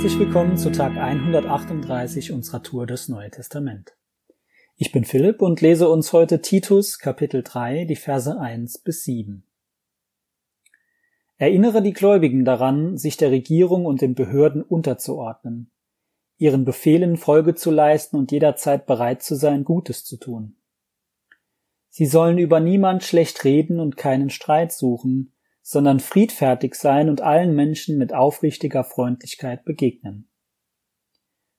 Herzlich willkommen zu Tag 138 unserer Tour das Neue Testament. Ich bin Philipp und lese uns heute Titus Kapitel 3, die Verse 1 bis 7. Erinnere die Gläubigen daran, sich der Regierung und den Behörden unterzuordnen, ihren Befehlen Folge zu leisten und jederzeit bereit zu sein, Gutes zu tun. Sie sollen über niemand schlecht reden und keinen Streit suchen, sondern friedfertig sein und allen Menschen mit aufrichtiger Freundlichkeit begegnen.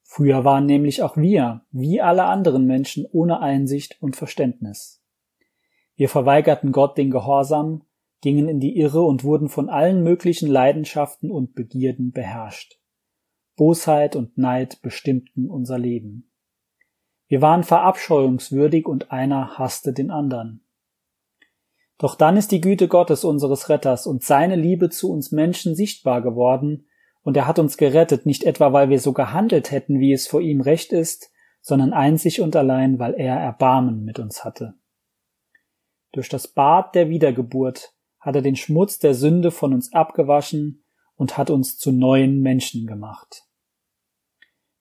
Früher waren nämlich auch wir, wie alle anderen Menschen, ohne Einsicht und Verständnis. Wir verweigerten Gott den Gehorsam, gingen in die Irre und wurden von allen möglichen Leidenschaften und Begierden beherrscht. Bosheit und Neid bestimmten unser Leben. Wir waren verabscheuungswürdig und einer hasste den anderen. Doch dann ist die Güte Gottes unseres Retters und seine Liebe zu uns Menschen sichtbar geworden, und er hat uns gerettet, nicht etwa weil wir so gehandelt hätten, wie es vor ihm recht ist, sondern einzig und allein, weil er Erbarmen mit uns hatte. Durch das Bad der Wiedergeburt hat er den Schmutz der Sünde von uns abgewaschen und hat uns zu neuen Menschen gemacht.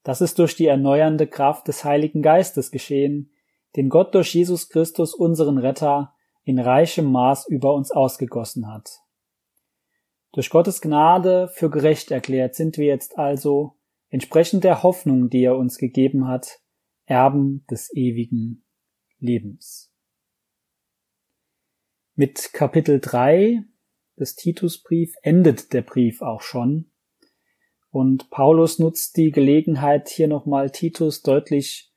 Das ist durch die erneuernde Kraft des Heiligen Geistes geschehen, den Gott durch Jesus Christus unseren Retter in reichem Maß über uns ausgegossen hat. Durch Gottes Gnade für gerecht erklärt sind wir jetzt also, entsprechend der Hoffnung, die er uns gegeben hat, Erben des ewigen Lebens. Mit Kapitel 3 des Titusbrief endet der Brief auch schon. Und Paulus nutzt die Gelegenheit, hier nochmal Titus deutlich,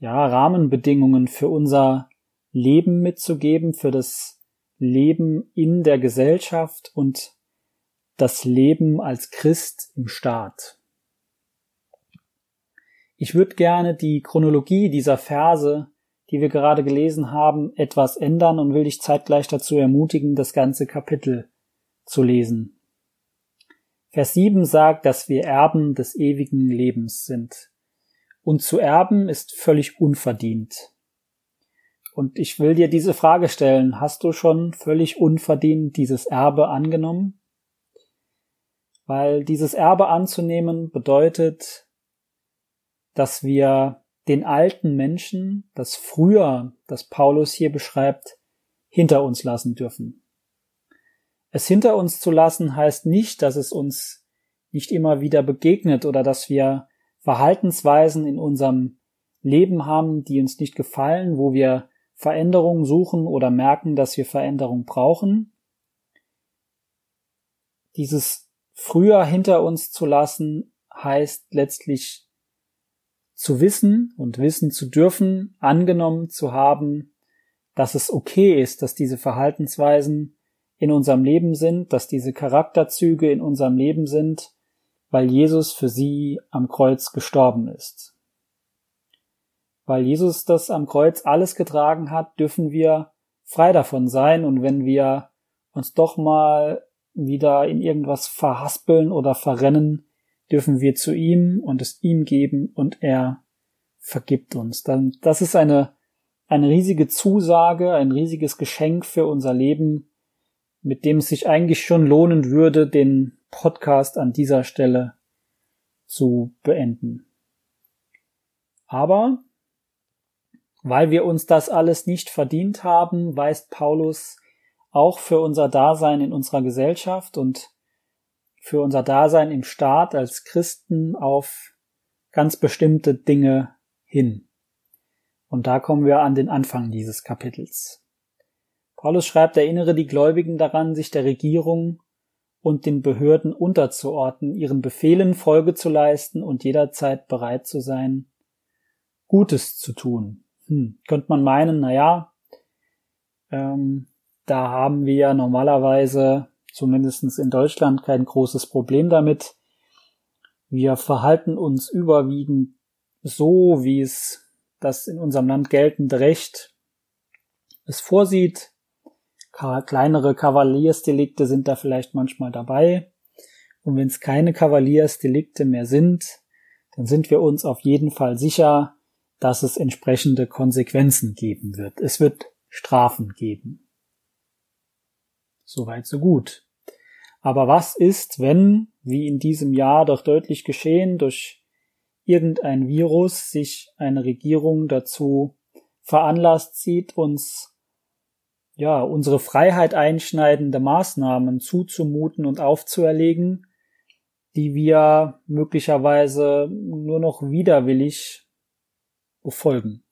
ja, Rahmenbedingungen für unser Leben mitzugeben, für das Leben in der Gesellschaft und das Leben als Christ im Staat. Ich würde gerne die Chronologie dieser Verse, die wir gerade gelesen haben, etwas ändern und will dich zeitgleich dazu ermutigen, das ganze Kapitel zu lesen. Vers 7 sagt, dass wir Erben des ewigen Lebens sind. Und zu erben ist völlig unverdient. Und ich will dir diese Frage stellen. Hast du schon völlig unverdient dieses Erbe angenommen? Weil dieses Erbe anzunehmen bedeutet, dass wir den alten Menschen, das früher, das Paulus hier beschreibt, hinter uns lassen dürfen. Es hinter uns zu lassen heißt nicht, dass es uns nicht immer wieder begegnet oder dass wir Verhaltensweisen in unserem Leben haben, die uns nicht gefallen, wo wir Veränderung suchen oder merken, dass wir Veränderung brauchen. Dieses früher hinter uns zu lassen heißt letztlich zu wissen und wissen zu dürfen, angenommen zu haben, dass es okay ist, dass diese Verhaltensweisen in unserem Leben sind, dass diese Charakterzüge in unserem Leben sind, weil Jesus für sie am Kreuz gestorben ist. Weil Jesus das am Kreuz alles getragen hat, dürfen wir frei davon sein und wenn wir uns doch mal wieder in irgendwas verhaspeln oder verrennen, dürfen wir zu ihm und es ihm geben und er vergibt uns. Dann, das ist eine, eine riesige Zusage, ein riesiges Geschenk für unser Leben, mit dem es sich eigentlich schon lohnen würde, den Podcast an dieser Stelle zu beenden. Aber weil wir uns das alles nicht verdient haben, weist Paulus auch für unser Dasein in unserer Gesellschaft und für unser Dasein im Staat als Christen auf ganz bestimmte Dinge hin. Und da kommen wir an den Anfang dieses Kapitels. Paulus schreibt, erinnere die Gläubigen daran, sich der Regierung und den Behörden unterzuordnen, ihren Befehlen Folge zu leisten und jederzeit bereit zu sein, Gutes zu tun, hm, könnte man meinen, na ja, ähm, da haben wir normalerweise, zumindestens in Deutschland, kein großes Problem damit. Wir verhalten uns überwiegend so, wie es das in unserem Land geltende Recht es vorsieht. Kleinere Kavaliersdelikte sind da vielleicht manchmal dabei. Und wenn es keine Kavaliersdelikte mehr sind, dann sind wir uns auf jeden Fall sicher, dass es entsprechende Konsequenzen geben wird. Es wird Strafen geben. Soweit so gut. Aber was ist, wenn, wie in diesem Jahr doch deutlich geschehen, durch irgendein Virus sich eine Regierung dazu veranlasst sieht, uns ja, unsere Freiheit einschneidende Maßnahmen zuzumuten und aufzuerlegen, die wir möglicherweise nur noch widerwillig befolgen.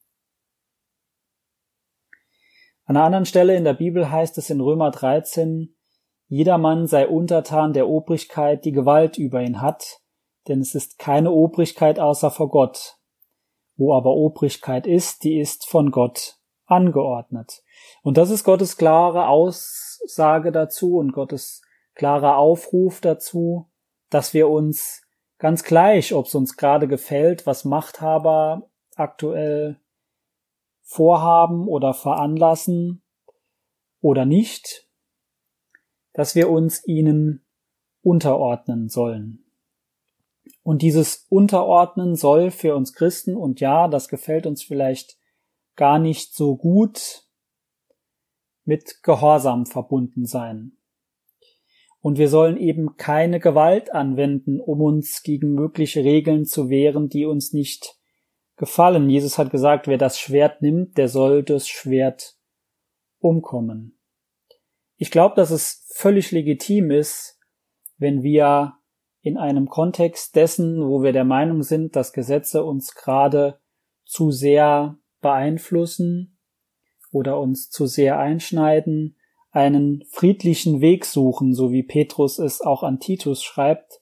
An einer anderen Stelle in der Bibel heißt es in Römer 13, Jedermann sei untertan der Obrigkeit, die Gewalt über ihn hat, denn es ist keine Obrigkeit außer vor Gott. Wo aber Obrigkeit ist, die ist von Gott angeordnet. Und das ist Gottes klare Aussage dazu und Gottes klarer Aufruf dazu, dass wir uns ganz gleich, ob es uns gerade gefällt, was Machthaber aktuell vorhaben oder veranlassen oder nicht, dass wir uns ihnen unterordnen sollen. Und dieses Unterordnen soll für uns Christen, und ja, das gefällt uns vielleicht gar nicht so gut, mit Gehorsam verbunden sein. Und wir sollen eben keine Gewalt anwenden, um uns gegen mögliche Regeln zu wehren, die uns nicht gefallen. Jesus hat gesagt, wer das Schwert nimmt, der soll das Schwert umkommen. Ich glaube, dass es völlig legitim ist, wenn wir in einem Kontext dessen, wo wir der Meinung sind, dass Gesetze uns gerade zu sehr beeinflussen oder uns zu sehr einschneiden, einen friedlichen Weg suchen, so wie Petrus es auch an Titus schreibt,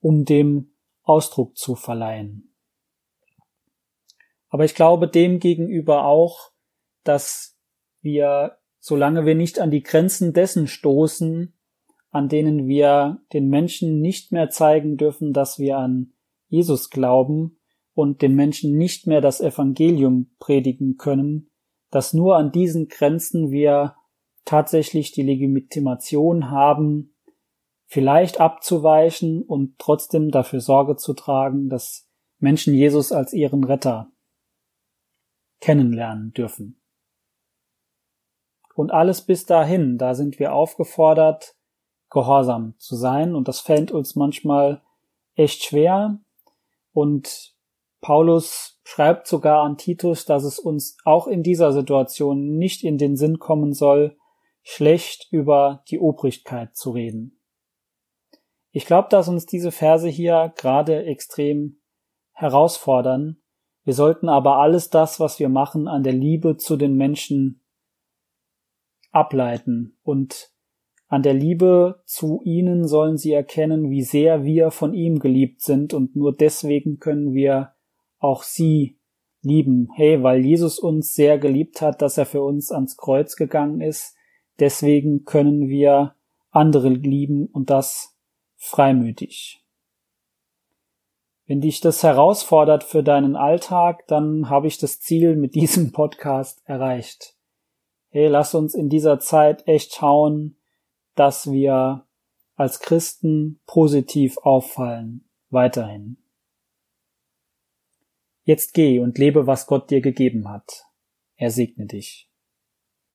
um dem Ausdruck zu verleihen. Aber ich glaube dem gegenüber auch, dass wir, solange wir nicht an die Grenzen dessen stoßen, an denen wir den Menschen nicht mehr zeigen dürfen, dass wir an Jesus glauben und den Menschen nicht mehr das Evangelium predigen können, dass nur an diesen Grenzen wir tatsächlich die Legitimation haben, vielleicht abzuweichen und trotzdem dafür Sorge zu tragen, dass Menschen Jesus als ihren Retter kennenlernen dürfen. Und alles bis dahin, da sind wir aufgefordert, gehorsam zu sein und das fällt uns manchmal echt schwer und Paulus schreibt sogar an Titus, dass es uns auch in dieser Situation nicht in den Sinn kommen soll, schlecht über die Obrigkeit zu reden. Ich glaube, dass uns diese Verse hier gerade extrem herausfordern, wir sollten aber alles das, was wir machen, an der Liebe zu den Menschen ableiten und an der Liebe zu ihnen sollen sie erkennen, wie sehr wir von ihm geliebt sind und nur deswegen können wir auch sie lieben. Hey, weil Jesus uns sehr geliebt hat, dass er für uns ans Kreuz gegangen ist, deswegen können wir andere lieben und das freimütig. Wenn dich das herausfordert für deinen Alltag, dann habe ich das Ziel mit diesem Podcast erreicht. Hey, lass uns in dieser Zeit echt schauen, dass wir als Christen positiv auffallen, weiterhin. Jetzt geh und lebe, was Gott dir gegeben hat. Er segne dich.